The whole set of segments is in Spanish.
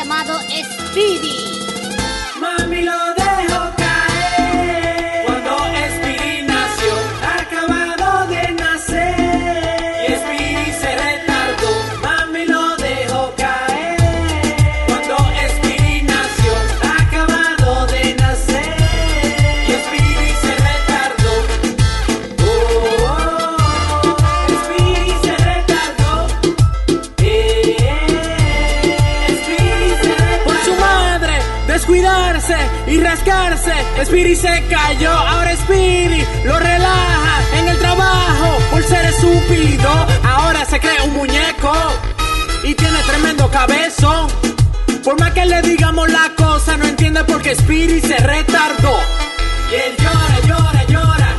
llamado Speedy. Speedy se cayó, ahora Speedy lo relaja en el trabajo por ser estúpido. Ahora se cree un muñeco y tiene tremendo cabezón. Por más que le digamos la cosa, no entiende por qué Speedy se retardó. Y él llora, llora, llora,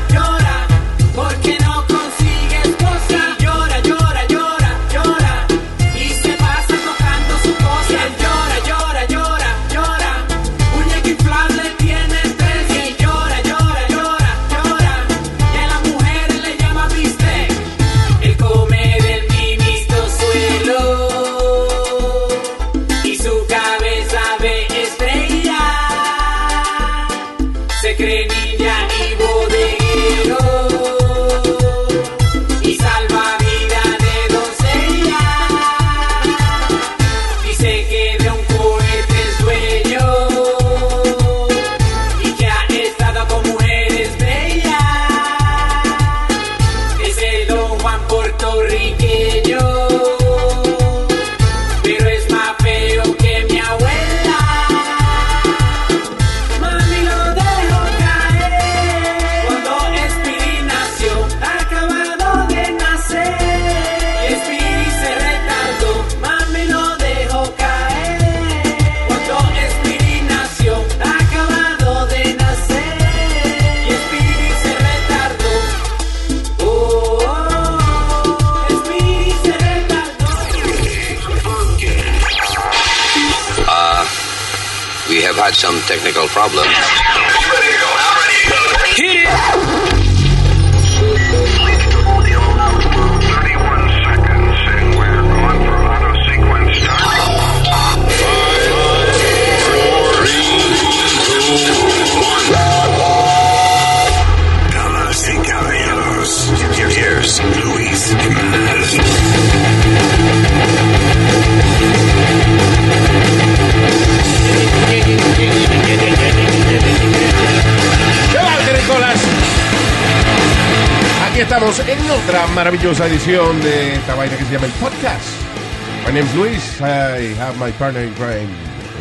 estamos en otra maravillosa edición de esta vaina que se llama el podcast. My name is Luis. I have my partner in crime,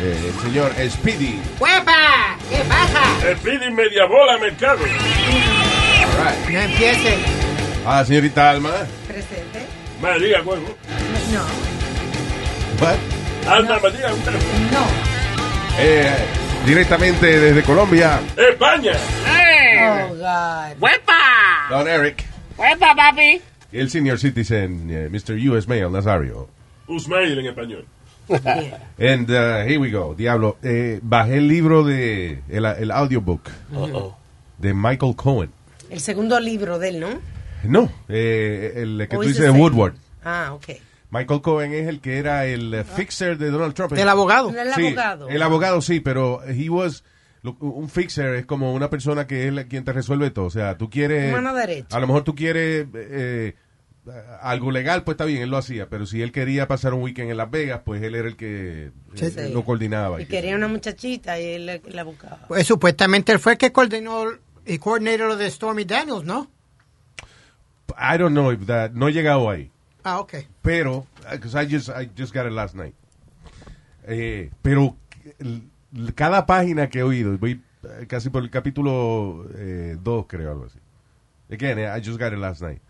eh, el señor Speedy. ¡Huepa! ¿Qué pasa? Speedy media bola mercado. Right. No empiece. Ah, señorita Alma. Presente. María Huevo. No, What? Alma María Huevo. no. Eh, directamente desde Colombia, España. Oh, God. ¡Huepa! Don Eric. ¡Huepa, papi! El senior citizen, eh, Mr. U.S. Mail Nazario. Usmail en español. And uh, here we go. Diablo, eh, bajé el libro de el, el audiobook de Michael Cohen. El segundo libro de él, ¿no? No, eh, el que ¿O tú dices de? Woodward. Ah, ok. Michael Cohen es el que era el fixer de Donald Trump. El abogado. El Sí, abogado. El abogado sí, pero he was un fixer es como una persona que es la- quien te resuelve todo. O sea, tú quieres Mano derecha. a lo mejor tú quieres eh, algo legal, pues está bien, él lo hacía, pero si él quería pasar un weekend en Las Vegas, pues él era el que eh, Sí. lo coordinaba. Y quería una muchachita y él la- la buscaba. Pues supuestamente él fue el que coordinó y coordinó lo de Stormy Daniels, ¿no? I don't know if that no he llegado ahí. Ah, ok. pero because I just I just got it last night Eh, pero cada página que he oído voy eh, casi por el capítulo 2 creo algo así. Again eh, I just got it last night.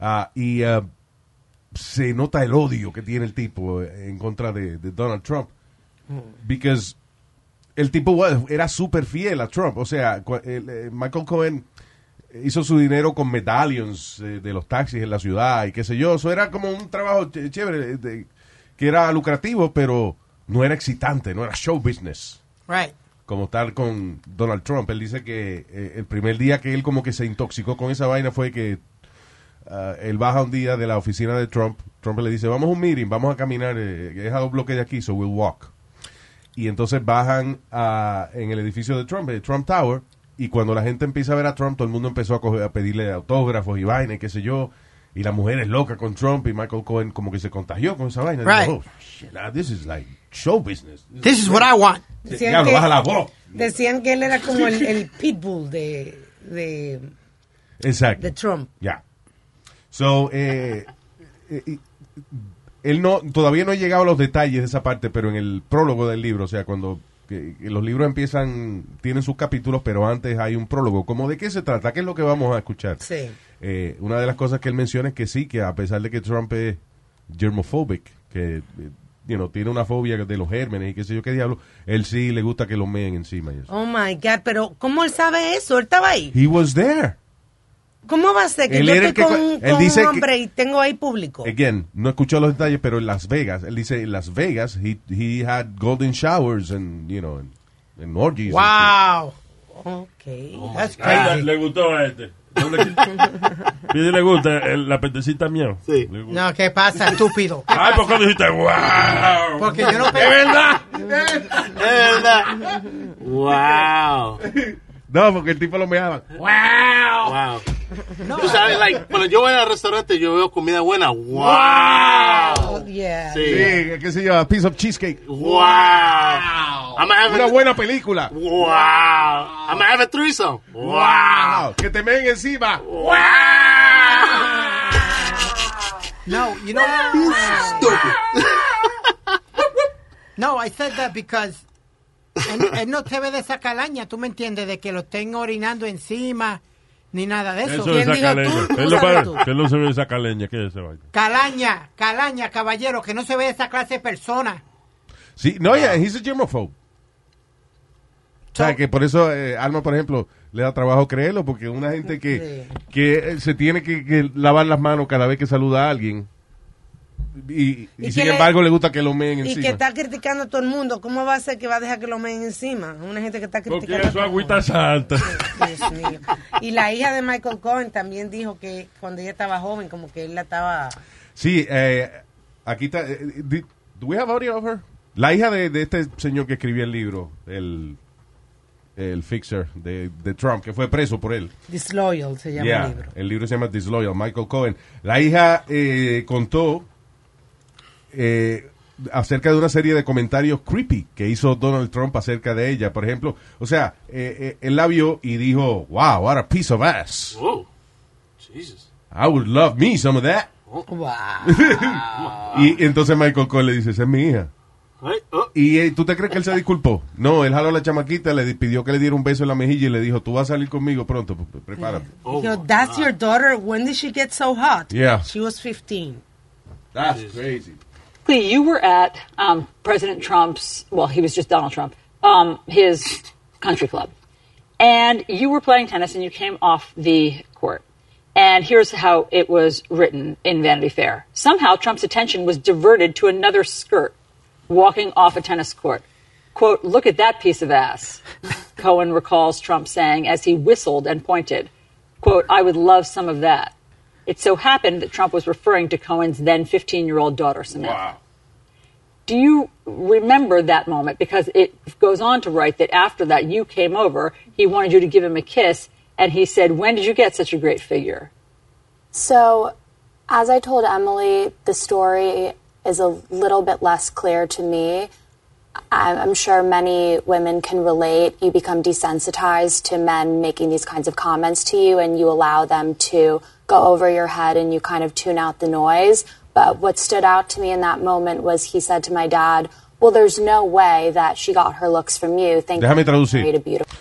Ah, y ah, se nota el odio que tiene el tipo eh, en contra de, de Donald Trump. Because el tipo era súper fiel a Trump. O sea eh, Michael Cohen hizo su dinero con medallions eh, de los taxis en la ciudad y qué sé yo. Eso era como un trabajo ch- chévere, eh, de- que era lucrativo, pero no era excitante, no era show business. Right. Como tal con Donald Trump. Él dice que eh, el primer día que él como que se intoxicó con esa vaina fue que ah, él baja un día de la oficina de Trump. Trump le dice, vamos a un meeting, vamos a caminar, eh, es a dos bloques de aquí, so we'll walk. y entonces bajan a, en el edificio de Trump, el Trump Tower, y cuando la gente empieza a ver a Trump, todo el mundo empezó a, coger- a pedirle autógrafos y vaina qué sé yo, y la mujer es loca con Trump y Michael Cohen como que se contagió con esa vaina. Right. Digo, oh, shit, ah, this is like show business. This is what I want. Decían Diablo, que- baja la voz. Decían que él era como el, el pitbull de, de, Exacto. de Trump. Ya. So, eh, eh, él no, todavía no he llegado a los detalles de esa parte, pero en el prólogo del libro, o sea, cuando que- que los libros empiezan, tienen sus capítulos, pero antes hay un prólogo. ¿Cómo de qué se trata? ¿Qué es lo que vamos a escuchar? Sí. Eh, una de las cosas que él menciona es que sí, que a pesar de que Trump es germophobic, que eh, you know, tiene una fobia de los gérmenes y qué sé yo qué diablo, él sí le gusta que lo meen encima y eso. Oh my God, pero ¿cómo él sabe eso? Él estaba ahí. He was there. ¿Cómo va a ser que Él yo estoy que con, él con dice un que- hombre y tengo ahí público? Again, no escuchó los detalles, pero en Las Vegas, él dice en Las Vegas, he, he had golden showers and, you know, and, and orgies. and Wow. Ok. That's Ay, le, crazy. le gustó a este. Pide le gusta el- la pentecita mía. Sí. No, ¿qué pasa, estúpido? Ay, ¿por qué dijiste wow? Porque yo no ¿Es pensé. verdad? Es verdad. Wow. No, porque el tipo lo meaba. Wow. Tú sabes, like, cuando yo voy al restaurante, yo veo comida buena. Wow. Oh, yeah. Sí. Sí, qué sé yo, a piece of cheesecake. Wow. I'm Una a, buena película. Wow. I'm gonna have a threesome. Wow. Que te meen encima. No, you know. no, I said that because él, él no se ve de esa calaña, tú me entiendes, de que lo estén orinando encima, ni nada de eso. Eso es ¿Quién dijo saca leña. tú? Él ¿Tú no, para- que no se ve esa caleña. ¿Qué es ese vaina? Calaña, calaña, caballero, que no se ve esa clase de persona. Sí, no, yeah, he's a germaphobe. O sea, que por eso eh, Alma, por ejemplo, le da trabajo creerlo, porque una gente que, que eh, se tiene que, que lavar las manos cada vez que saluda a alguien y, y Y sin le- embargo le gusta que lo meen Y encima. que está criticando a todo el mundo. ¿Cómo va a ser que va a dejar que lo meen encima? Una gente que está Porque criticando. todo el agüita mundo. santa. Dios mío. Y la hija de Michael Cohen también dijo que cuando ella estaba joven, como que él la estaba... Sí, eh, aquí está. eh, do we have audio of her? La hija de, de este señor que escribió el libro, el, el fixer de, de Trump, que fue preso por él. Disloyal se llama Yeah, el libro. el libro se llama Disloyal, Michael Cohen. La hija eh, contó eh, acerca de una serie de comentarios creepy que hizo Donald Trump acerca de ella. Por ejemplo, o sea, eh, eh, él la vio y dijo, wow, what a piece of ass. Whoa. Jesus. I would love me some of that. Wow. Y entonces Michael Cohen le dice, esa es mi hija. Oh. ¿Y eh, tú te crees que él se disculpó? No, él jaló a la chamaquita, le pidió que le diera un beso en la mejilla y le dijo, tú vas a salir conmigo pronto, p- p- prepárate. Oh, Yo, that's your daughter. When did she get so hot? Yeah. She was 15. That's crazy. You were at um, President Trump's, well, he was just Donald Trump, um, his country club. And you were playing tennis and you came off the court. And here's how it was written in Vanity Fair. Somehow Trump's attention was diverted to another skirt walking off a tennis court. Quote, look at that piece of ass. Cohen recalls Trump saying as he whistled and pointed, quote, I would love some of that. It so happened that Trump was referring to Cohen's then 15 year old daughter, Samantha. Do you remember that moment? Because it goes on to write that after that, you came over, he wanted you to give him a kiss, and he said, When did you get such a great figure? So, as I told Emily, the story is a little bit less clear to me. I'm sure many women can relate. You become desensitized to men making these kinds of comments to you, and you allow them to go over your head and you kind of tune out the noise. But what stood out to me in that moment was he said to my dad, Well, there's no way that she got her looks from you. Thank Déjame you traducir. married a beautiful.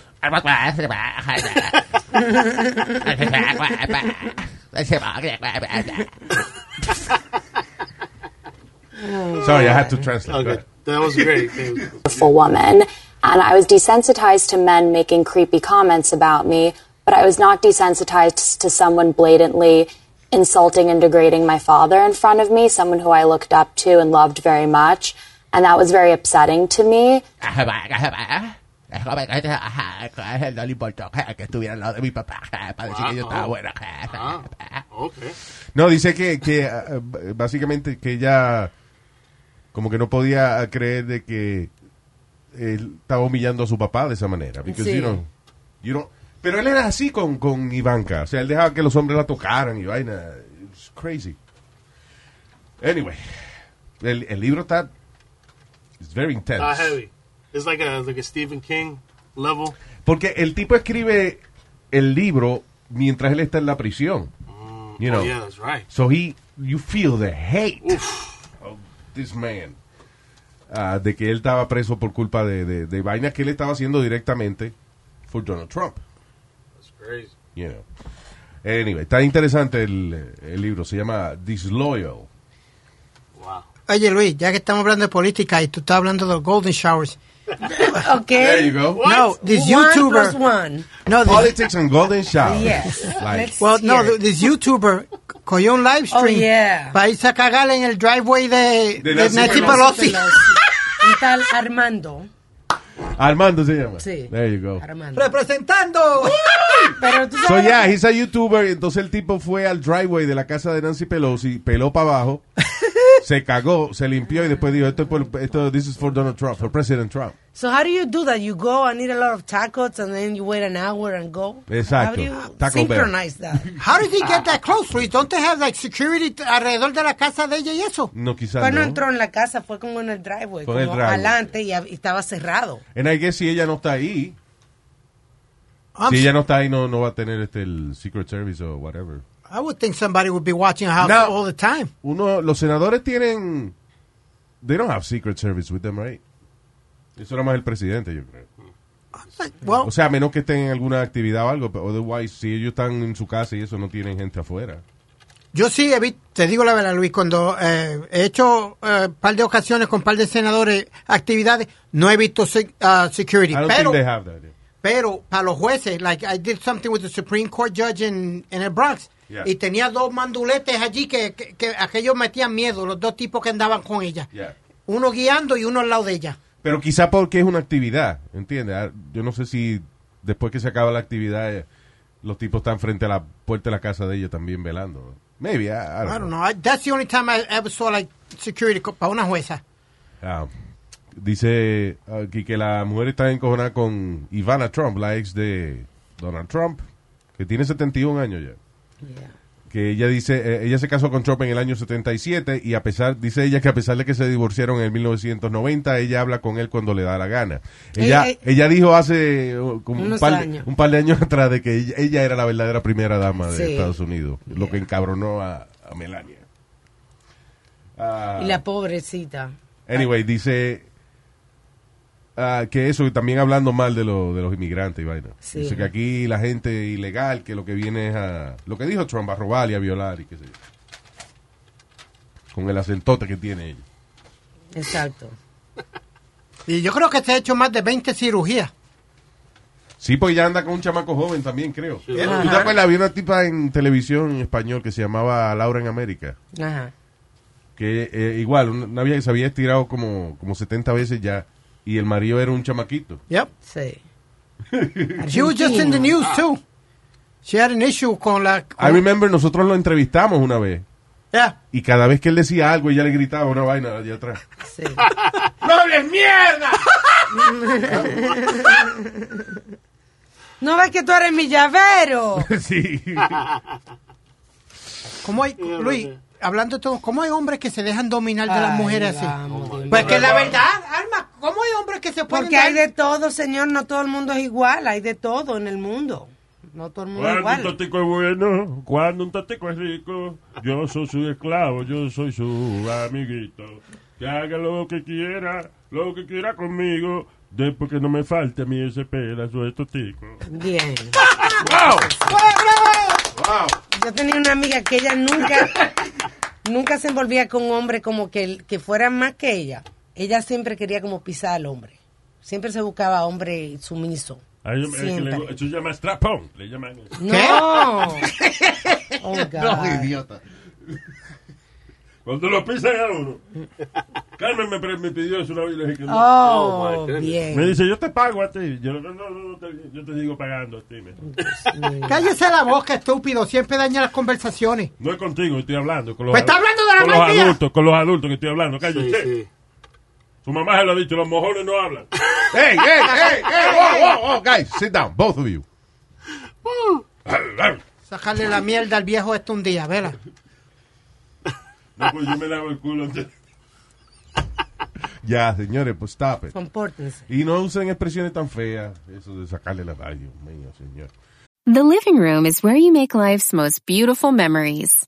Sorry, I had to translate. Okay. That was great. Beautiful woman. And I was desensitized to men making creepy comments about me, but I was not desensitized to someone blatantly insulting and degrading my father in front of me, someone who I looked up to and loved very much. And that was very upsetting to me. No dice que, que ah, básicamente que ella como que no podía creer de que él estaba humillando a su papá de esa manera. Because, Sí. you know, you know- pero él era así con, con Ivanka. O sea, él dejaba que los hombres la tocaran y vaina. It's crazy. Anyway, el, el libro está. It's very intense. Ah, heavy. It's like a, like a Stephen King level. Porque el tipo escribe el libro mientras él está en la prisión. You know. Oh, yeah, that's right. So he, you feel the hate of this man. Ah, de que él estaba preso por culpa de, de, de vainas que él estaba haciendo directamente por Donald Trump. Crazy. You know. Anyway, está interesante el, el libro. Se llama Disloyal. Wow. Oye, Luis, ya que estamos hablando de política y tú estás hablando de los golden showers. Okay. There you go. No, this One YouTuber. plus one. No, this, Politics and Golden Shower. Yes. Like, well, no, this YouTuber cogió un live stream Oh, yeah. para irse a cagar en el driveway de, De de Nancy Nancy Pelosi. Pelosi. Un tal Armando. Armando se llama. Sí. There you go. Armando. Representando. Pero tú So yeah, he's a YouTuber. Entonces el tipo fue al driveway de la casa de Nancy Pelosi, peló para abajo, se cagó, se limpió y después dijo, esto es por, esto, this is for Donald Trump, for President Trump. So how do you do that? You go and eat a lot of tacos and then you wait an hour and go? Exacto. How do you Taco Bell. synchronize that? How did he get that close, Luis? Don't they have like security alrededor de la casa de ella y eso? No, quizás Pues no no. entró en la casa, fue como en el driveway, Con como el driveway. adelante y, y estaba cerrado. And I guess si ella no está ahí, I'm si ella no está ahí, no, no va a tener este el Secret Service o whatever. I would think somebody would be watching a house all the time. Uno, los senadores tienen, they don't have Secret Service with them, right? Eso era más el presidente, yo creo. Well, O sea, a menos que estén en alguna actividad o algo, pero otherwise, si ellos están en su casa y eso, no tienen gente afuera. yo sí he visto, te digo la verdad, Luis, cuando eh, he hecho un par de ocasiones con un par de senadores actividades, no he visto sec- uh, security. I don't Pero, think they have that. pero para los jueces, like I did something with the Supreme Court judge in, in el Bronx, Yeah. y tenía dos manduletes allí que, que, que aquellos metían miedo, los dos tipos que andaban con ella. Yeah. Uno guiando y uno al lado de ella. Pero quizá porque es una actividad, ¿entiendes? Ah, Yo no sé si después que se acaba la actividad, eh, los tipos están frente a la puerta de la casa de ella también velando. Maybe, I, I don't I don't know. that's the only time I ever saw like security para una jueza. Ah, dice aquí que la mujer está encojonada con Ivana Trump, la ex de Donald Trump, que tiene 71 años ya. Que ella dice, eh, ella se casó con Trump en el año 77 y a pesar, dice ella que a pesar de que se divorciaron en el 1990, ella habla con él cuando le da la gana. Ella, Eh, eh, ella dijo hace uh, como un par, años. un par de años atrás de que ella, ella era la verdadera primera dama de Sí. Estados Unidos, lo que encabronó a, a Melania. Ah, Y la pobrecita. Anyway, dice ah, que eso, y también hablando mal de, lo- de los inmigrantes y vaina. Sí. Dice que aquí la gente ilegal, que lo que viene es a. Lo que dijo Trump, a robar y a violar y qué sé yo. Con el acentote que tiene ella. Exacto. Y yo creo que se ha hecho más de 20 cirugías. Sí, pues ya anda con un chamaco joven también, creo. ¿Tú te acuerdas? Había una tipa en televisión en español que se llamaba Laura en América. Ajá. Que eh, igual, una vieja que se había estirado como, como 70 veces ya. Y el marido era un chamaquito. Yep. Sí. She was just in the news too. She had an issue con la. I remember, nosotros lo entrevistamos una vez. Yeah. Y cada vez que él decía algo, ella le gritaba una vaina allá atrás. Sí. ¡No hables mierda! ¿No ves que tú eres mi llavero? sí. ¿Cómo hay, Luis, hablando de todo, ¿cómo hay hombres que se dejan dominar de las Ay, mujeres así? Pues que la verdad, ¿cómo hay hombres que se pueden Porque hay de todo, señor. No todo el mundo es igual. Hay de todo en el mundo. No todo el mundo es Cuando un igual. tatico es bueno, cuando un tatico es rico, yo soy su esclavo, yo soy su amiguito. Que haga lo que quiera, lo que quiera conmigo, después que no me falte a mí ese pedazo de totico. Bien. ¡Wow! ¡Wow! Yo tenía una amiga que ella nunca, nunca se envolvía con un hombre como que, que fuera más que ella. Ella siempre quería como pisar al hombre. Siempre se buscaba hombre sumiso. A ellos- es que le- eso se llama strapón, le llaman. No. Oh, God. No, idiota. Cuando lo pisan a uno. Carmen me, me pidió eso una vez y le dije que no. Oh, bien. Me dice, yo te pago a ti. Yo, no, no, no, te- yo te digo pagando a ti. me- Cállese la boca, estúpido, siempre daña las conversaciones. No es contigo, estoy hablando. Con los, Pues está hablando de la con los adultos, con los adultos que estoy hablando. Cállate. Sí, sí. Su mamá se lo ha dicho, los mojones no hablan. Hey, hey, hey, hey, whoa, whoa, whoa, guys, sit down, both of you. Sacarle la mierda al viejo este un día, vela. No, pues yo me lavo el culo antes. Ya, señores, pues stop it. Compórtense. Y no usen expresiones tan feas, eso de sacarle la radio, mío, señor. The living room is where you make life's most beautiful memories.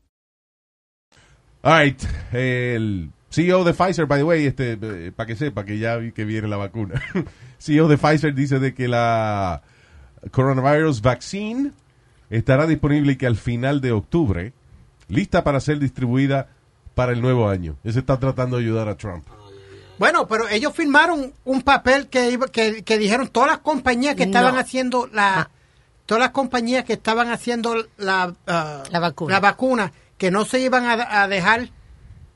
All right, el CEO de Pfizer, by the way, este, para que sepa que ya vi que viene la vacuna. CEO de Pfizer dice de que la coronavirus vaccine estará disponible y que al final de octubre, lista para ser distribuida para el nuevo año. Ese está tratando de ayudar a Trump. Bueno, pero ellos firmaron un papel que, iba- que, que dijeron todas las compañías que estaban No. haciendo la... Todas las compañías que estaban haciendo la, ah, La vacuna. la vacuna, que no se iban a, a dejar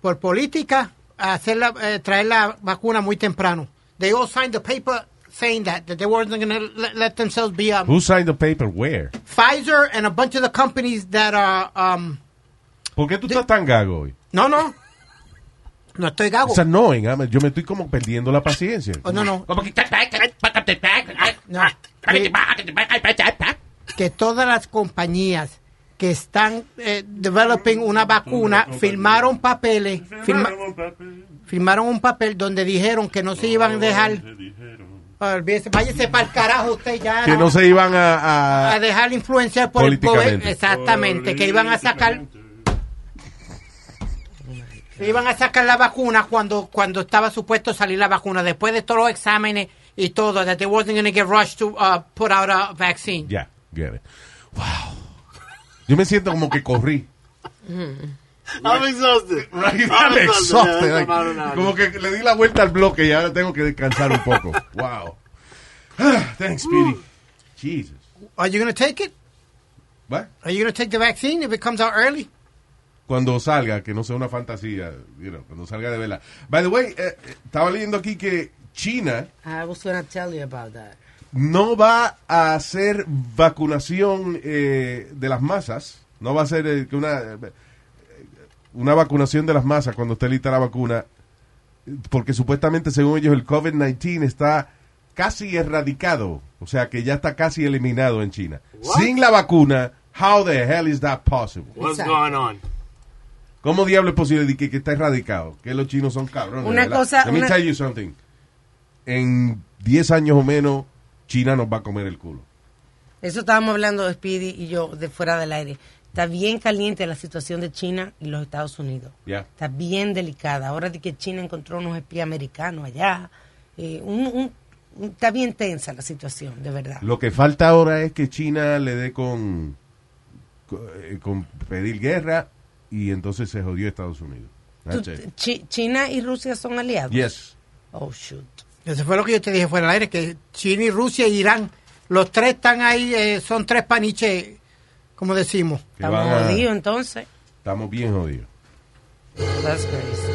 por política a hacer la, eh, traer la vacuna muy temprano. They all signed a paper saying that, that they weren't going to let, let themselves be um, Who signed the paper? Where? Pfizer and a bunch of the companies that are... Um, ¿Por qué tú estás tan gago hoy? no, no. No estoy gago. It's annoying. Yo me estoy como perdiendo la paciencia. Oh, no, no. No. Que, que todas las compañías que están eh, developing una vacuna firmaron papeles, firma- firmaron un papel donde dijeron que no se iban a dejar. Váyase para el carajo usted ya. Que no se iban a... a a- dejar influenciar por el gobierno. Exactamente, que iban a sacar. que iban a sacar la vacuna cuando cuando estaba supuesto salir la vacuna después de todos los exámenes y todo that they wasn't going to get rushed to uh, put out a vaccine. Ya, get it. Wow. Yo me siento como que corrí. I'm exhausted. Right, I'm I'm exhausted. like, como que le di la vuelta al bloque y ahora tengo que descansar un poco. Wow. Thanks, Speedy. Jesus. Are you going to take it? What? Are you going to take the vaccine if it comes out early? Cuando salga, que no sea una fantasía, you know, cuando salga de vela. By the way, eh, eh, estaba leyendo aquí que China I was going to tell you about that. No va a hacer vacunación eh, de las masas. No va a ser eh, una, eh, una vacunación de las masas cuando esté lista la vacuna. Porque supuestamente, según ellos, el COVID-19 está casi erradicado. O sea, que ya está casi eliminado en China. What? Sin la vacuna, how the hell is that possible? What's going on? ¿Cómo diablo es posible de que, que está erradicado? Que los chinos son cabrones. Una ¿verdad? cosa- Let me una- tell you something. En 10 años o menos, China nos va a comer el culo. Eso estábamos hablando Speedy y yo de fuera del aire. Está bien caliente la situación de China y los Estados Unidos. Está bien delicada. Ahora de que China encontró unos espías americanos allá. eh, un- un- un- está bien tensa la situación, de verdad. Lo que falta ahora es que China le dé con, con, eh, con pedir guerra y entonces se jodió Estados Unidos. Tú- China y Rusia son aliados. Yes. Oh, shoot. Eso fue lo que yo te dije fuera del aire, que China y Rusia y Irán, los tres están ahí, eh, son tres paniches, como decimos. Estamos a- jodidos entonces. Estamos bien jodidos. That's crazy.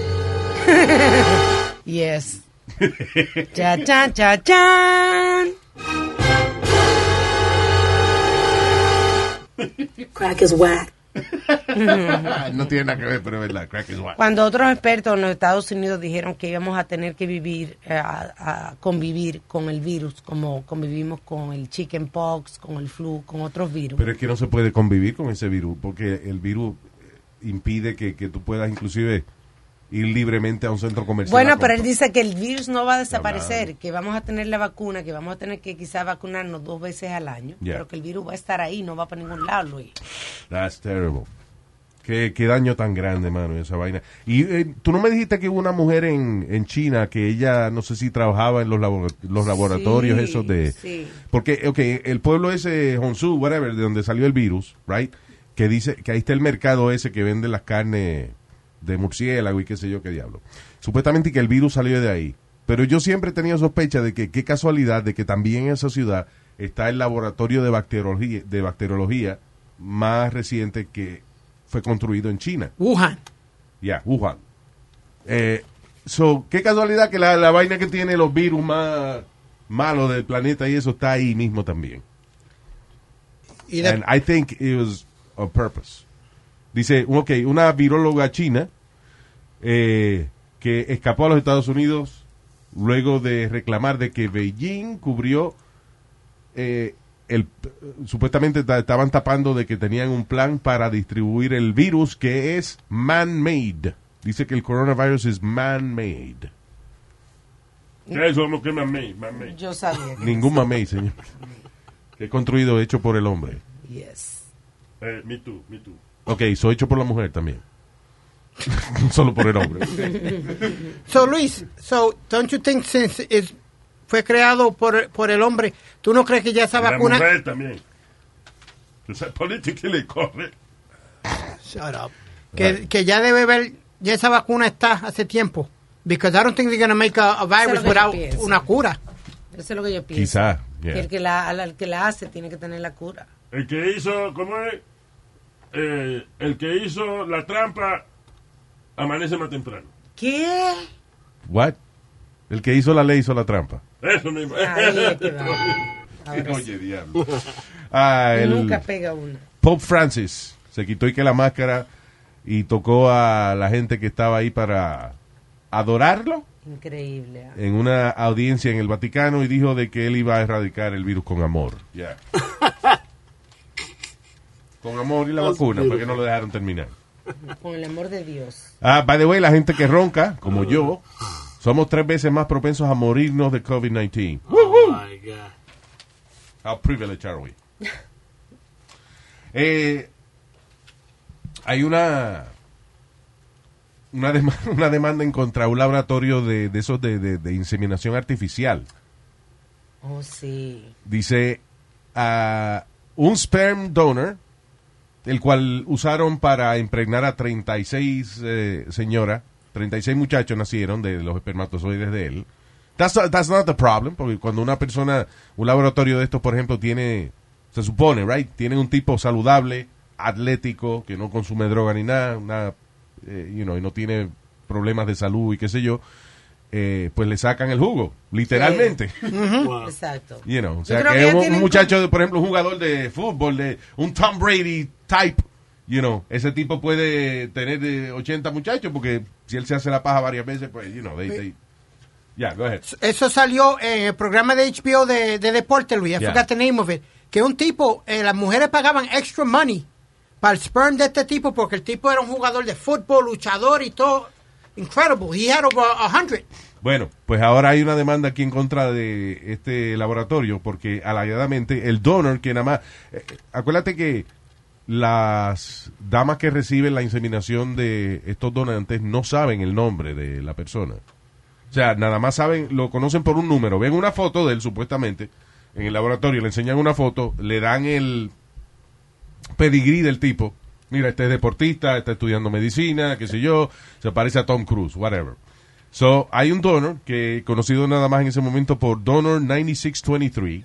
yes. cha, cha, cha, chan. Crack is whack. No tiene nada que ver, pero es verdad. Crack is white. Cuando otros expertos en los Estados Unidos dijeron que íbamos a tener que vivir, eh, a, a convivir con el virus, como convivimos con el chickenpox, con el flu, con otros virus. Pero es que no se puede convivir con ese virus, porque el virus eh, impide que, que tú puedas inclusive ir libremente a un centro comercial. Bueno, pero él dice que el virus no va a desaparecer, que vamos a tener la vacuna, que vamos a tener que quizás vacunarnos dos veces al año, Yeah. pero que el virus va a estar ahí, no va para ningún lado, Luis. That's terrible. Qué, qué daño tan grande, mano, esa vaina. Y eh, tú no me dijiste que hubo una mujer en, en China que ella, no sé si trabajaba en los, labor- los laboratorios Sí, esos de... sí. Porque, ok, el pueblo ese, Honshu, whatever, de donde salió el virus, right? Que dice que ahí está el mercado ese que vende las carnes de murciélago y qué sé yo qué diablo. Supuestamente que el virus salió de ahí. Pero yo siempre he tenido sospecha de que qué casualidad de que también en esa ciudad está el laboratorio de bacteriología, de bacteriología más reciente que fue construido en China. Wuhan. Ya, Wuhan. Eh, so, qué casualidad que la, la vaina que tiene los virus más malos del planeta y eso está ahí mismo también. Y And I think it was on purpose. Dice, ok, una viróloga china eh, que escapó a los Estados Unidos luego de reclamar de que Beijing cubrió eh, el supuestamente ta- estaban tapando de que tenían un plan para distribuir el virus que es man-made. Dice que el coronavirus es man-made. ¿Qué es eso? ¿Qué mamey? Mamey. Yo sabía que Ningún mamey, señor. Que es construido, hecho por el hombre. Yes. Eh, me too, me too. Ok, soy hecho por la mujer también. Solo por el hombre. So Luis, so don't you think since is fue creado por, por el hombre, tú no crees que ya esa La vacuna mujer también. Esa política le corre. Shut up. que, que ya debe ver ya esa vacuna está hace tiempo? Because I don't think they're going to make a, a virus without una cura. Eso es lo que yo pienso. Quizá, yeah. Que el que la, al que la hace tiene que tener la cura. El que hizo, ¿cómo es? Eh, el que hizo la trampa amanece más temprano. ¿Qué? What? El que hizo la ley hizo la trampa. Eso mismo. Ahí es que va. Ahora Oye, diablo. Ah, el Nunca pega una. Pope Francis se quitó y que la máscara y tocó a la gente que estaba ahí para adorarlo Increíble. ah. en una audiencia en el Vaticano y dijo de que él iba a erradicar el virus con amor. Ya. con amor y la vacuna, porque no lo dejaron terminar. Con el amor de Dios. Ah, by the way, la gente que ronca, como yo, somos tres veces más propensos a morirnos de COVID-19. Oh my God. How privileged are we? Eh, hay una una, dema- una demanda en contra de un laboratorio de, de esos de, de- de inseminación artificial. Oh, sí. Dice ah, un sperm donor, el cual usaron para impregnar a 36 eh, señoras, 36 muchachos nacieron de los espermatozoides de él. That's, that's not the problem, porque cuando una persona, un laboratorio de estos, por ejemplo, tiene, se supone, right, tiene un tipo saludable, atlético, que no consume droga ni nada, nada, eh, you know, y no tiene problemas de salud y qué sé yo, eh, pues le sacan el jugo, literalmente. Exacto. You know, o sea, que un, muchacho, de, por ejemplo, un jugador de fútbol, de un Tom Brady type, you know, ese tipo puede tener de 80 muchachos porque si él se hace la paja varias veces, pues, you know, they, they- yeah, go ahead. Eso salió en el programa de HBO de, de deporte, Luis. I Yeah. forgot the name of it. Que un tipo, eh, las mujeres pagaban extra money para el sperm de este tipo porque el tipo era un jugador de fútbol, luchador y todo. Incredible. He had over a hundred. Bueno, pues ahora hay una demanda aquí en contra de este laboratorio porque alegadamente el donor que nada más, eh, eh, acuérdate que las damas que reciben la inseminación de estos donantes no saben el nombre de la persona. O sea, nada más saben, lo conocen por un número. Ven una foto de él, supuestamente, en el laboratorio, le enseñan una foto, le dan el pedigrí del tipo. Mira, este es deportista, está estudiando medicina, qué sé yo, se parece a Tom Cruise, whatever. So, hay un donor que conocido nada más en ese momento por Donor 9623.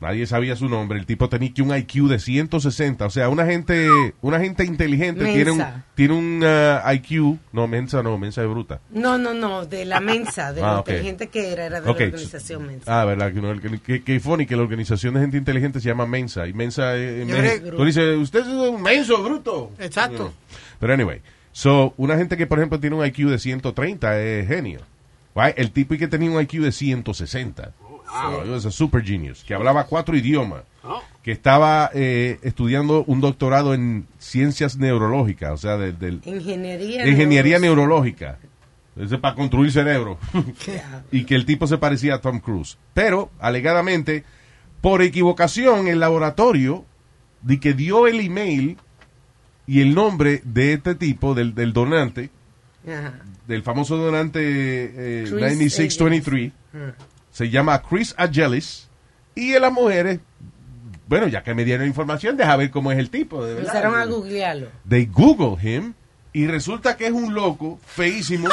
Nadie sabía su nombre. El tipo tenía que un IQ de 160. O sea, una gente, una gente inteligente tiene un, tiene un ah, IQ. No, mensa no, mensa de bruta. No, no, no, de la mensa, de Ah, lo inteligente que era, era de la organización mensa. Ah, verdad, que, no, que, que, que funny que la organización de gente inteligente se llama Mensa. Y Mensa México- creo- Tú dices, usted es un menso, bruto. Exacto. No. Pero anyway, so, una gente que por ejemplo tiene un IQ de 130 es genio. Right? El tipo que tenía un IQ de 160. So, he was a super genius, que hablaba cuatro idiomas. que estaba eh, estudiando un doctorado en ciencias neurológicas, o sea, del, del- Ingeniería. de ingeniería neurológica. Eso es para construir cerebro. y que el tipo se parecía a Tom Cruise. Pero, alegadamente, por equivocación, el laboratorio de que dio el email y el nombre de este tipo, del, del donante, Ajá. del famoso donante eh, Chris 9623, Ajá. Se llama Chris Agelis, y en las mujeres, bueno, ya que me dieron información, deja ver cómo es el tipo, de verdad. Empezaron a googlearlo. They Google him y resulta que es un loco feísimo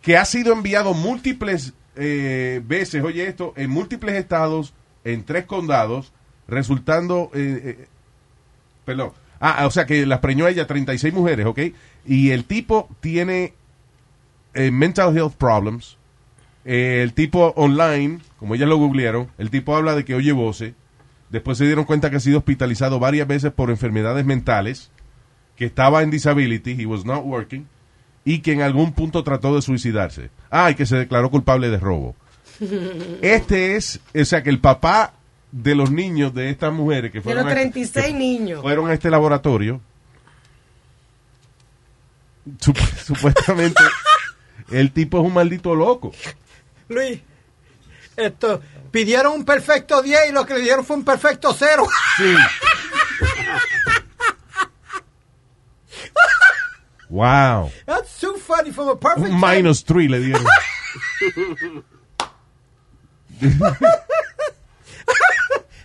que ha sido enviado múltiples eh, veces, oye esto, en múltiples estados, en tres condados, resultando, eh, eh, perdón, ah, o sea que las preñó a ella 36 mujeres, ¿ok? Y el tipo tiene eh, mental health problems, eh, el tipo online, como ellas lo googlearon, el tipo habla de que oye voces, Después se dieron cuenta que ha sido hospitalizado varias veces por enfermedades mentales, que estaba en disability, he was not working, y que en algún punto trató de suicidarse. Ah, y que se declaró culpable de robo. Este es, o sea, que el papá de los niños de estas mujeres que De fueron, los a, 36 que niños. fueron a este laboratorio, sup- supuestamente el tipo es un maldito loco. Luis, esto, pidieron un perfecto 10 y lo que le dieron fue un perfecto 0. Sí. Wow. That's too funny from a perfect Un minus 3 le dieron.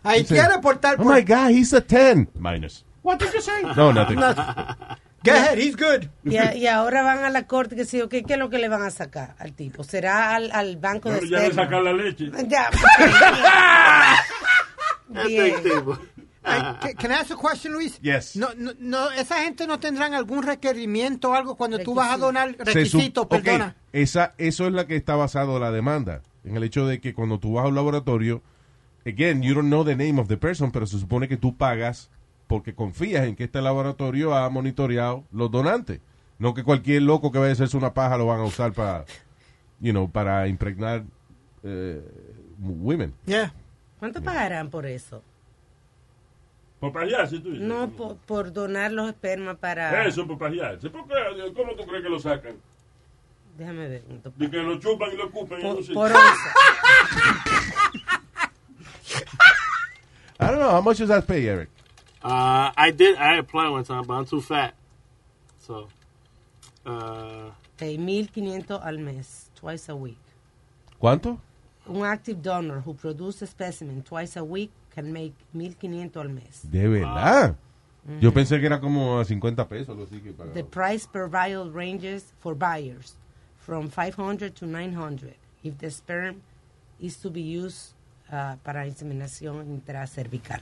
Ahí Dice, quiere portar Oh my God, he's a 10. Minus. What did you say? No, nothing. Go ahead, he's good. Y, a- y ahora van a la corte que sí, ¿qué, ¿qué es lo que le van a sacar al tipo? ¿Será al, al banco Bueno, de ya le sacan la leche. Ya. Ca- can I ask a question, Luis? Yes. No, no, no, esa gente no tendrán algún requerimiento o algo cuando tú vas a donar requisito, sup- ok, perdona. esa, eso es la que está basado la demanda. En el hecho de que cuando tú vas a un laboratorio, again, you don't know the name of the person, pero se supone que tú pagas porque confías en que este laboratorio ha monitoreado los donantes. No que cualquier loco que vaya a hacerse una paja lo van a usar para, you know, para impregnar eh, women. Yeah. ¿Cuánto pagarán por eso? Por pajearse, tú dices. No, por, por donar los espermas para... Eso, por pajearse. ¿Por qué? ¿Cómo tú crees que lo sacan? Déjame ver. ¿cuánto De que lo chupan y lo ocupan. Por, y no por sé. I don't know, how much does that pay, Eric? Uh, I did. I applied one time, but I'm too fat. So, uh, onza. 1.500 al mes, twice a week. ¿Cuánto? Un active donor who produces specimen twice a week can make 1.500 al mes. De verdad. Yo pensé que era como a 50 pesos. Algo así que pagaba. The price per vial ranges for buyers from 500 to 900 if the sperm is to be used uh, para inseminación intracervical.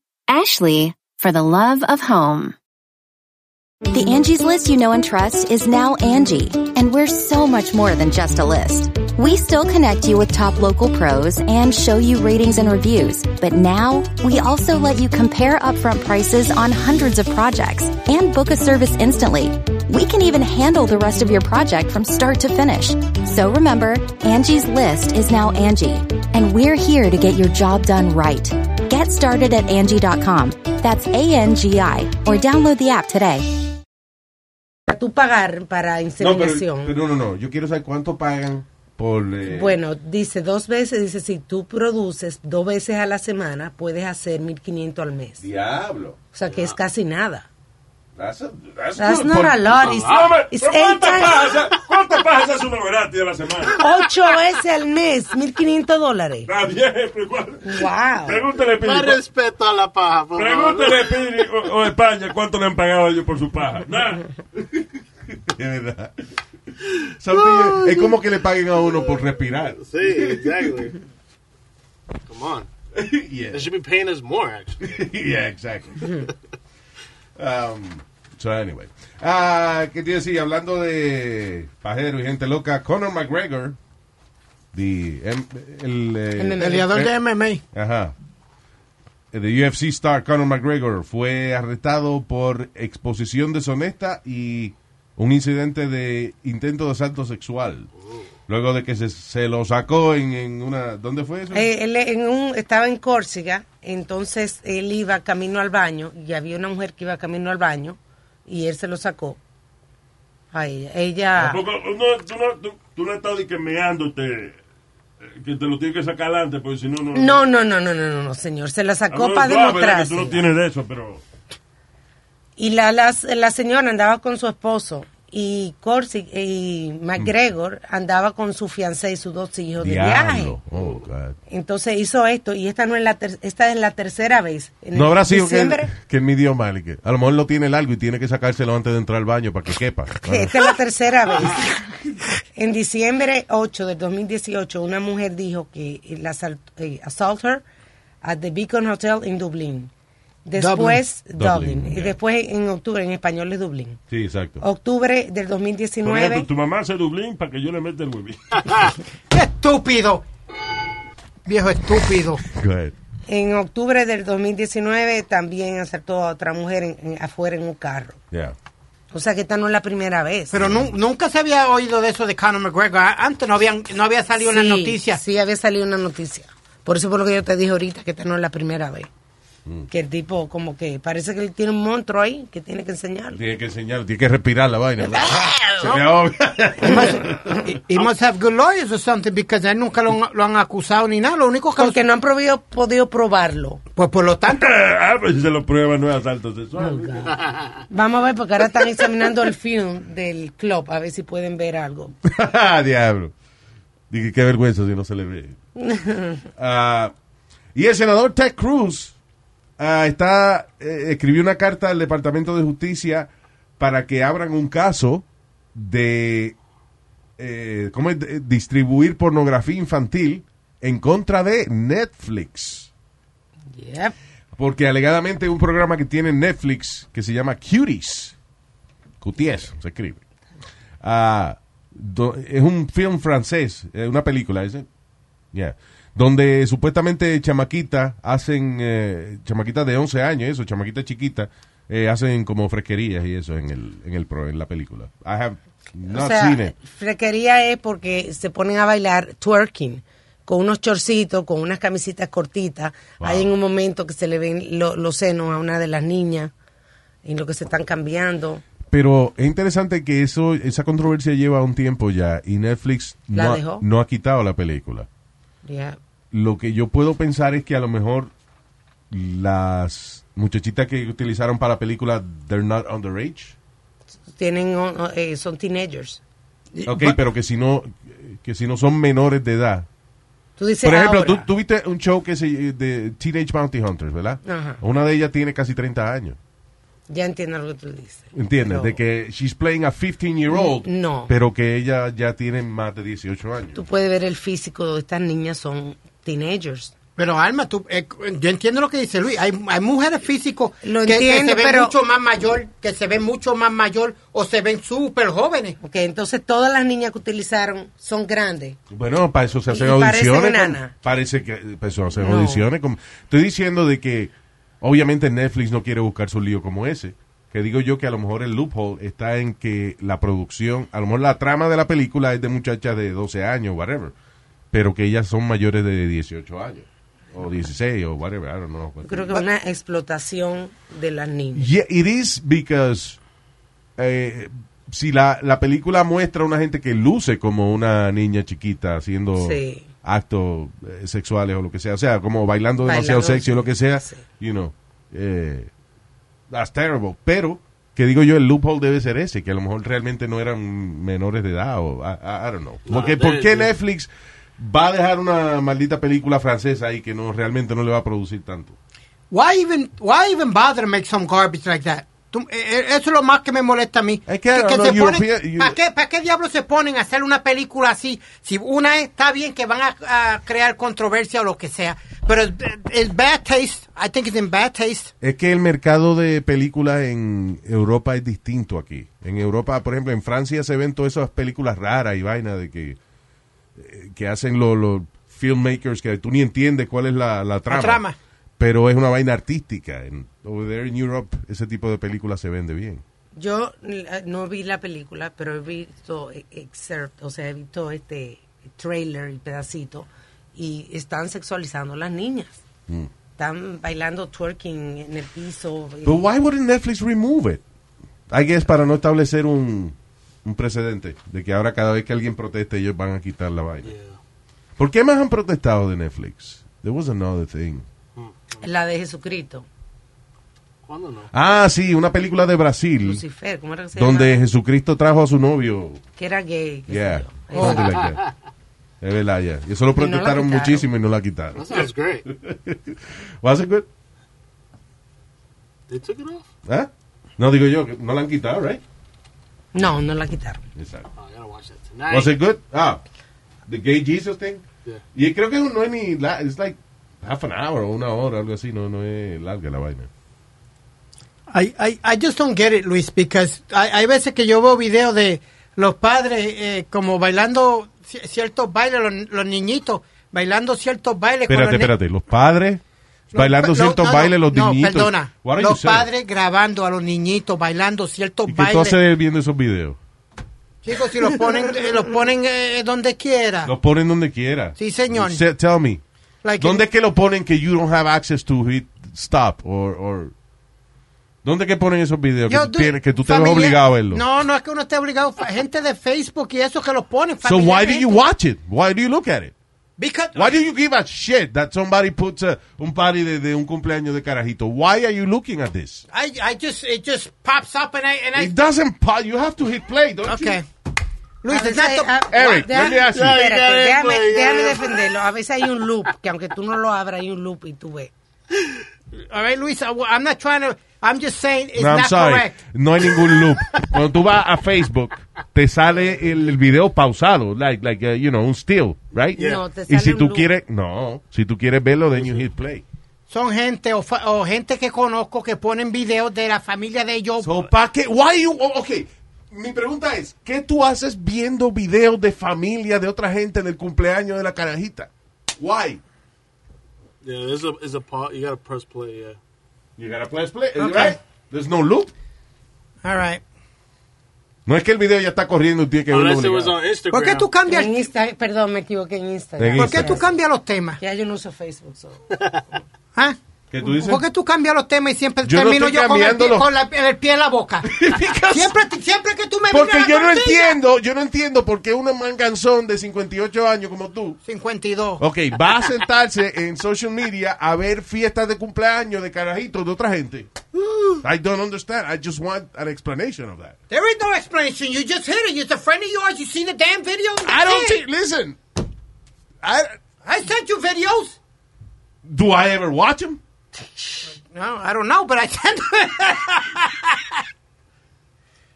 Ashley, for the love of home. The Angie's list you know and trust is now Angie, and we're so much more than just a list. We still connect you with top local pros and show you ratings and reviews, but now we also let you compare upfront prices on hundreds of projects and book a service instantly. We can even handle the rest of your project from start to finish. So remember, Angie's list is now Angie, and we're here to get your job done right. Get started at Angie.com. That's A-N-G-I, or download the app today. Para tú pagar para No, pero, inseminación. pero no, no. Yo quiero saber cuánto pagan por. eh, Bueno, dice dos veces, dice si tú produces dos veces a la semana, puedes hacer 1.500 al mes. Diablo. O sea que es casi nada. That's, a- that's That's not Por- a lot. It's, Ah, it's ¿Cuántas pajas hace uno gratis a la semana? ocho veces al mes, 1.500 dólares. Está bien, pero igual. Wow. Pregúntale, Pili. más respeto a la paja, por favor. Pregúntale, Pili, o, o España, cuánto le han pagado a ellos por su paja. Nada. De verdad. Something- es como que le paguen a uno por respirar. Sí, exactly. Come on. yeah. They should be paying us more, actually. yeah, exactly. Um, so anyway. Ah, ¿Qué te decía? Hablando de pajero y gente loca, Conor McGregor, the, el, eh, El peleador de MMA. Ajá. El UFC star Conor McGregor fue arrestado por exposición deshonesta y un incidente de intento de asalto sexual. Luego de que se, se lo sacó en, en una... ¿Dónde fue eso? Eh, él en un, estaba en Córcega, entonces él iba camino al baño y había una mujer que iba camino al baño y él se lo sacó a ella. Ella, Tampoco, no, tú, no, tú, tú no estás que meándote, eh, que te lo tienes que sacar adelante, porque si no, no. no, no, no, no, no, no, no, señor, se la Ah, sacó no, para que Tú demostrar. no tienes de eso, pero. Y la, la, la señora andaba con su esposo y Corsi y McGregor andaba con su fiancé y sus dos hijos de viaje. Oh. Entonces hizo esto y esta no es la ter- esta es la tercera vez. En No habrá sido que, que midió mal. y que a lo mejor lo tiene largo y tiene que sacárselo antes de entrar al baño para que quepa. que esta es la tercera vez. En diciembre 8 del 2018, una mujer dijo que la eh, assault her at the Beacon Hotel en Dublín. Después, Dublin. Dublin. Dublin, Y yeah. después en octubre, en español es Dublín. Sí, exacto. Octubre del Por ejemplo, 2019. tu mamá hace Dublín para que yo le meta el huevín. ¡Qué estúpido! Viejo estúpido. Go ahead. En octubre del 2019 también asaltó a otra mujer en- en- afuera en un carro. Yeah. O sea que esta no es la primera vez. Pero nu- nunca se había oído de eso de Conor McGregor. Antes no, habían, no había salido una noticia. Sí, había salido una noticia. Por eso por lo que yo te dije ahorita, que esta no es la primera vez. Mm. Que el tipo como que parece que él tiene un monstruo ahí que tiene que enseñar. Tiene que enseñar, tiene que respirar la vaina. Se me ahoga. He must have good lawyers or something because él nunca lo, han- lo han acusado ni nada. Lo único que... Porque no han probido- podido probarlo. Pues por lo tanto... ah, pues si se lo prueba, no es asalto sexual. Vamos a ver, porque ahora están examinando el film del club, a ver si pueden ver algo. Diablo. Dije, qué vergüenza si no se le ve. Ah, y el senador Ted Cruz ah, está, eh, escribió una carta al Departamento de Justicia para que abran un caso de eh, ¿cómo es? De- distribuir pornografía infantil en contra de Netflix. Yep. Porque alegadamente un programa que tiene Netflix que se llama Cuties. Cuties, se escribe. Ah, do- es un film francés, eh, una película, ¿ese? Yeah. Donde supuestamente chamaquitas hacen, eh, chamaquitas de 11 años, eso, chamaquitas chiquitas, eh, hacen como fresquerías y eso en el, en el pro, en la película. I have not o sea, seen it. frequería es porque se ponen a bailar twerking con unos chorcitos, con unas camisitas cortitas. Wow. Hay en un momento que se le ven lo- los senos a una de las niñas en lo que se están cambiando. Pero es interesante que eso, esa controversia lleva un tiempo ya y Netflix La no, ha- dejó. no ha quitado la película. Lo que yo puedo pensar es que a lo mejor las muchachitas que utilizaron para la película, they're not underage. Tienen, eh, son teenagers. Ok, pero que si no, que si no son menores de edad. Tú dices Por ejemplo, ahora. tú, tú viste un show que se de Teenage Bounty Hunters, ¿verdad? Ajá. Una de ellas tiene casi 30 años. Ya entiendo lo que tú dices. ¿Entiendes? Pero- De que she's playing a 15 year old, No. pero que ella ya tiene más de 18 años. Tú puedes ver el físico de estas niñas, son teenagers. Pero Alma, tú, eh, yo entiendo lo que dice Luis. Hay, hay mujeres físicos Lo que, que entiendo, se ven pero- mucho más mayor, que se ven mucho más mayor o se ven súper jóvenes. Ok, entonces todas las niñas que utilizaron son grandes. Bueno, para eso se hacen Y audiciones. con- enanas. parece que para eso hacen No. audiciones. con- estoy diciendo de que obviamente Netflix no quiere buscar su lío como ese. Que digo yo que a lo mejor el loophole está en que la producción, a lo mejor la trama de la película es de muchachas de 12 años, whatever, pero que ellas son mayores de 18 años o 16 o whatever, I don't know. Creo que es una explotación de las niñas. Yeah, it is because eh, si la, la película muestra a una gente que luce como una niña chiquita haciendo Sí. actos eh, sexuales o lo que sea, o sea, como bailando demasiado Bailando, sexy o lo que sea, you know, eh, that's terrible. Pero, que digo yo, el loophole debe ser ese, que a lo mejor realmente no eran menores de edad o I, I- don't know. No, Porque, ¿por qué Netflix va a dejar una maldita película francesa ahí que no realmente no le va a producir tanto? Why even, why even bother to make some garbage like that? Tú- eh, eh, eso es lo más que me molesta a mí. que, I don't se know, ponen- European- you- ¿para, qué, ¿Para qué diablos se ponen a hacer una película así? Si una es- está bien que van a, a crear controversia o lo que sea, pero el, bad taste, I think it's in bad taste. Es que el mercado de películas en Europa es distinto aquí. En Europa, por ejemplo, en Francia se ven todas esas películas raras y vainas de que, eh, que hacen los, los filmmakers que tú ni entiendes cuál es la, la trama. trama. Pero es una vaina artística. En, over there in Europe, ese tipo de películas se vende bien. Yo eh, no vi la película, pero he visto eh, excerpt, o sea, he visto este trailer y pedacito, y están sexualizando a las niñas. Mm. Están bailando twerking en el piso. But why wouldn't Netflix remove it? I guess para no establecer un, un precedente de que ahora cada vez que alguien proteste ellos van a quitar la vaina. ¿Por qué más han protestado de Netflix? There was another thing. La de Jesucristo. ¿Cuándo no? Ah, sí, una película de Brasil Lucifer, ¿cómo era que se donde? Jesucristo trajo a su novio. Que era gay. sé Yeah, yo. something like that. Es verdad, ya. Y eso lo no protestaron quitaron. muchísimo y no la quitaron. That sounds great. Was it good? They took it off? ¿Ah? No, digo yo, que no la han quitado, right? No, no la quitaron. Exacto. Oh, I gotta watch that tonight. Was it good? Ah, the gay Jesus thing. Yeah. Y creo que no es ni, la- it's like half an hour o una hora, algo así, no, no es larga la vaina. I, I, I just don't get it, Luis, because hay, hay veces que yo veo videos de los padres eh, como bailando ciertos bailes, los, los niñitos bailando ciertos bailes. con Espérate, espérate, los padres bailando ciertos no, no, bailes, los no, niñitos. perdona. Los padres grabando a los niñitos bailando ciertos ¿Y qué tú bailes. haces viendo esos videos? Chicos, si los ponen, eh, los ponen eh, donde quiera. Los ponen donde quiera. Sí, señor. Se- tell me. Like ¿Dónde es que lo ponen que you don't have access to hit stop? Or, or, ¿Dónde es que ponen esos videos que, Yo, tú du- tienes- que tú te ves obligado a verlo? No, no es que uno esté obligado. Gente de Facebook y eso que los ponen. so why do you watch it? Why do you look at it? Because Why do you give a shit that somebody puts a, un party de, de un cumpleaños de carajito? Why are you looking at this? I, I just, it just pops up and I, and I It doesn't pop. You have to hit play, don't Okay. you? Luis, the- hay- ah, Eric, deja- let me ask you. espérate, déjame, déjame defenderlo. A veces hay un loop, que aunque tú no lo abras, hay un loop y tú ves. All right, Luis, I'm not trying to, I'm just saying it's No, I'm not sorry. correct. No hay ningún loop. Cuando tú vas a Facebook, te sale el, el video pausado, like, like uh, you know, un still, right? Yeah. No, te y sale si un tú loop. quieres, no, si tú quieres verlo, then you hit play. Son gente o, fa- o gente que conozco que ponen videos de la familia de ellos. So, ¿pa' qué? Why you, okay. Mi pregunta es, ¿qué tú haces viendo videos de familia de otra gente en el cumpleaños de la carajita? Why? Yeah, there's a, there's a part. You gotta press play, yeah. You gotta press play, Okay. right? There's no loop. All right. No es que el video ya está corriendo tiene que verlo Unless it was obligado. on Instagram. ¿Por qué tú cambias, En Insta, perdón, me equivoqué en Instagram. ¿por qué tú cambias los temas? Ya yo no uso Facebook. so. ¿Ah? ¿Qué tú dices? ¿Por qué tú cambias los temas y siempre Yo termino yo con, el pie, los- con la- el pie en la boca? siempre, siempre que tú me Porque yo no tortilla. entiendo, yo no entiendo por qué un manganzón de 58 años como tú, 52. ok, va a sentarse en social media a ver fiestas de cumpleaños de carajitos de otra gente. I don't understand. I just want an explanation of that. There is no explanation. You just hit it. It's a friend of yours. You see the damn video. I don't see, listen, I, I sent you videos. do I ever watch them? No, I don't know, but I sent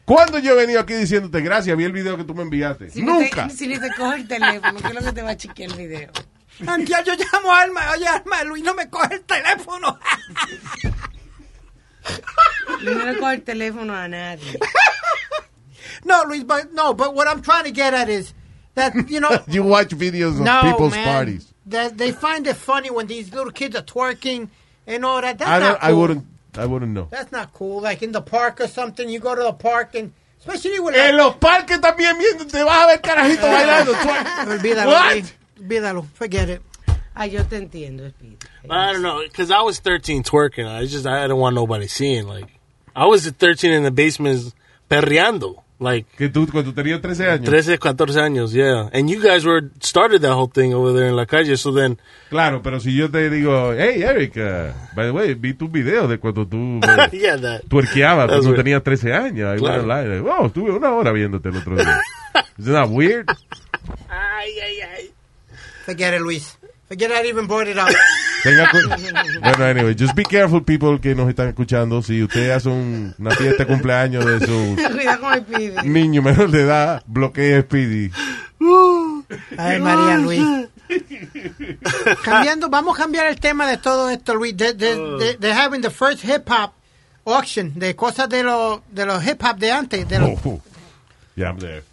¿Cuándo yo he venido aquí diciéndote gracias? Vi el video que tú me enviaste. Si ni Nunca. te- si ni te coge el teléfono, ¿qué es lo que te va a chequear el video? Antier yo llamo a Alma. Oye, Alma, Luis no me coge el teléfono. Yo no le coge el teléfono a nadie. no, Luis, but no, but what I'm trying to get at is that you know. You watch videos of no, people's man, parties. That they find it funny when these little kids are twerking and all that. That's I not don't, cool. I wouldn't, I wouldn't know. That's not cool. Like in the park or something, you go to the park and especially with En los parques también viendo, te vas a ver carajitos bailando. Olvídalo, What? Luis. Olvídalo. Forget it. Ay, yo te entiendo, Speedy. I don't know, because I was 13 twerking. I just I didn't want nobody seeing. Like, I was at 13 in the basement perreando. Like, Que tú, cuando tenías 13 años. 13, 14 años, yeah. And you guys were started that whole thing over there in La Calle. So then, Claro, pero si yo te digo, hey, Eric, uh, by the way, vi tu video de cuando tú eh, yeah, that. tuerqueabas cuando weird. tenías 13 años. I Claro. online. Wow, estuve una hora viéndote el otro día. Isn't that weird? Ay, ay, ay. Forget it, Luis. Forget I even brought it up. Tenga bueno, anyway, just be careful, people que nos están escuchando. Si usted hace un- una fiesta de cumpleaños de su con niño menor de edad, bloquee Speedy. Ay, María Luis. Cambiando, vamos a cambiar el tema de todo esto, Luis. De, de, de, de having the first hip hop auction, de cosas de los de los hip hop de antes, de los, Oh, yeah, I'm there.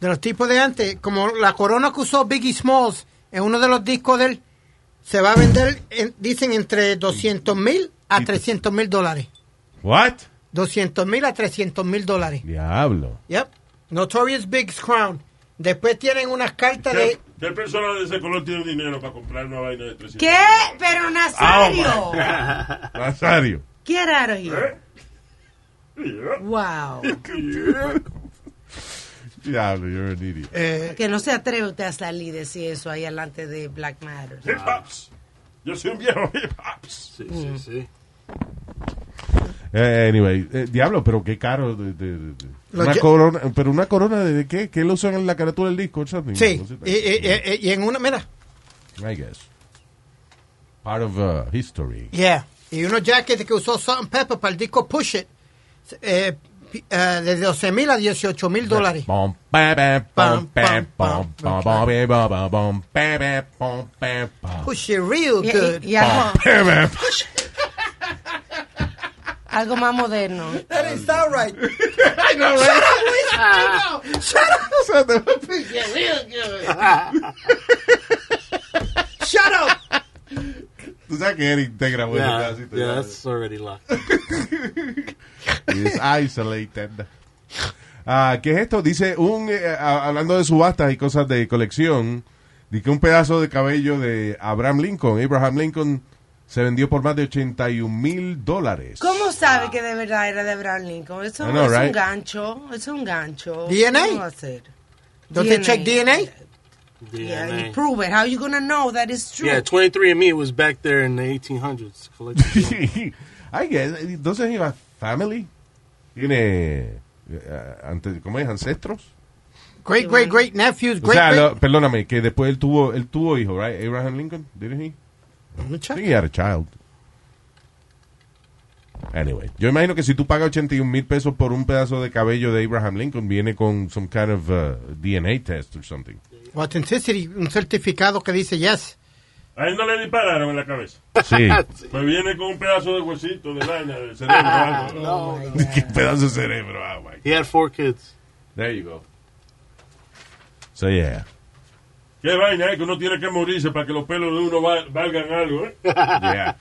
de los tipos de antes, como la corona que usó Biggie Smalls en uno de los discos de él, se va a vender, en- dicen, entre 200 mil a 300 mil dólares. What? 200 mil a 300 mil dólares. Diablo. Yep. Notorious Big's Crown. Después tienen unas cartas de... ¿Qué, qué persona de ese color tiene dinero para comprar una vaina de 300? ¿Qué? Pero Nazario. Oh, Nazario. Get out of here. Wow. Diablo, you're an idiot. Eh, Que no se atreve usted a salir y decir eso ahí delante de Black Matter. Hip hops. Yo soy un viejo hip hops. Sí, sí, sí. Eh, anyway, eh, diablo, pero qué caro. de- de- de- Una corona, pero una corona de, de qué? ¿Qué lo usan en la carátula del disco? something? sí. No sé. Y, y- y- y en una... Mira. I guess. Part of uh, history. Yeah. Y unos jackets que usó Salt and Pepper para el disco Push It. Eh, eh, de 12 mil a 18 mil dólares. Push It real Y- good. y- y algo- ba, ba. Algo más moderno. That ain't sound right. I know, right? Shut up, Luis. I know. Shut up. Real good. Shut up. Tú sabes que Eric integra bueno Yeah, pedacito, yeah, ya. that's already locked. It's isolated. Ah, ¿Qué es esto? Dice, un eh, hablando de subastas y cosas de colección, dice que un pedazo de cabello de Abraham Lincoln, Abraham Lincoln, se vendió por más de 81 mil dólares. ¿Cómo sabe que de verdad era de Abraham Lincoln? Eso know, es right? un gancho. Es un gancho. DNA? ¿Cómo va a ser? Don't they check DNA? Yeah, DNA. you prove it. How you gonna know that is true? Yeah, 23andMe was back there in the 1800s. collecting. I guess, entonces iba family. Tiene, ante- ¿cómo es? Ancestros. Great, great, great nephews. O Great, sea, great. lo- perdóname, que después él tuvo, él tuvo hijo, right? Abraham Lincoln, didn't he? I think he had a child. Anyway, yo imagino que si tú pagas 81 mil pesos por un pedazo de cabello de Abraham Lincoln, viene con some kind of uh, DNA test or something. Authenticity, un certificado que dice yes. A él no le dispararon en la cabeza. Sí. Pues viene con un pedazo de huesito, de vaina, de cerebro. o algo. Qué pedazo de cerebro. Oh my. He had four kids. There you go. So yeah. Qué vaina, eh, que uno tiene que morirse para que los pelos de uno val- valgan algo, ¿eh? Yeah.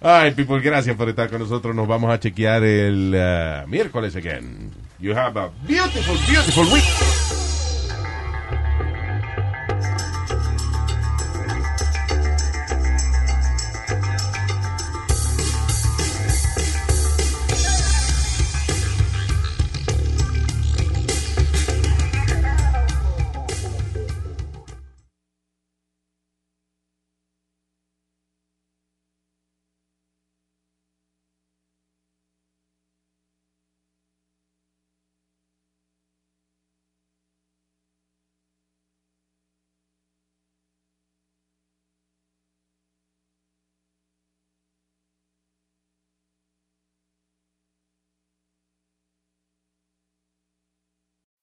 Ay, people, gracias por estar con nosotros. Nos vamos a chequear el uh, miércoles again. You have a beautiful, beautiful week.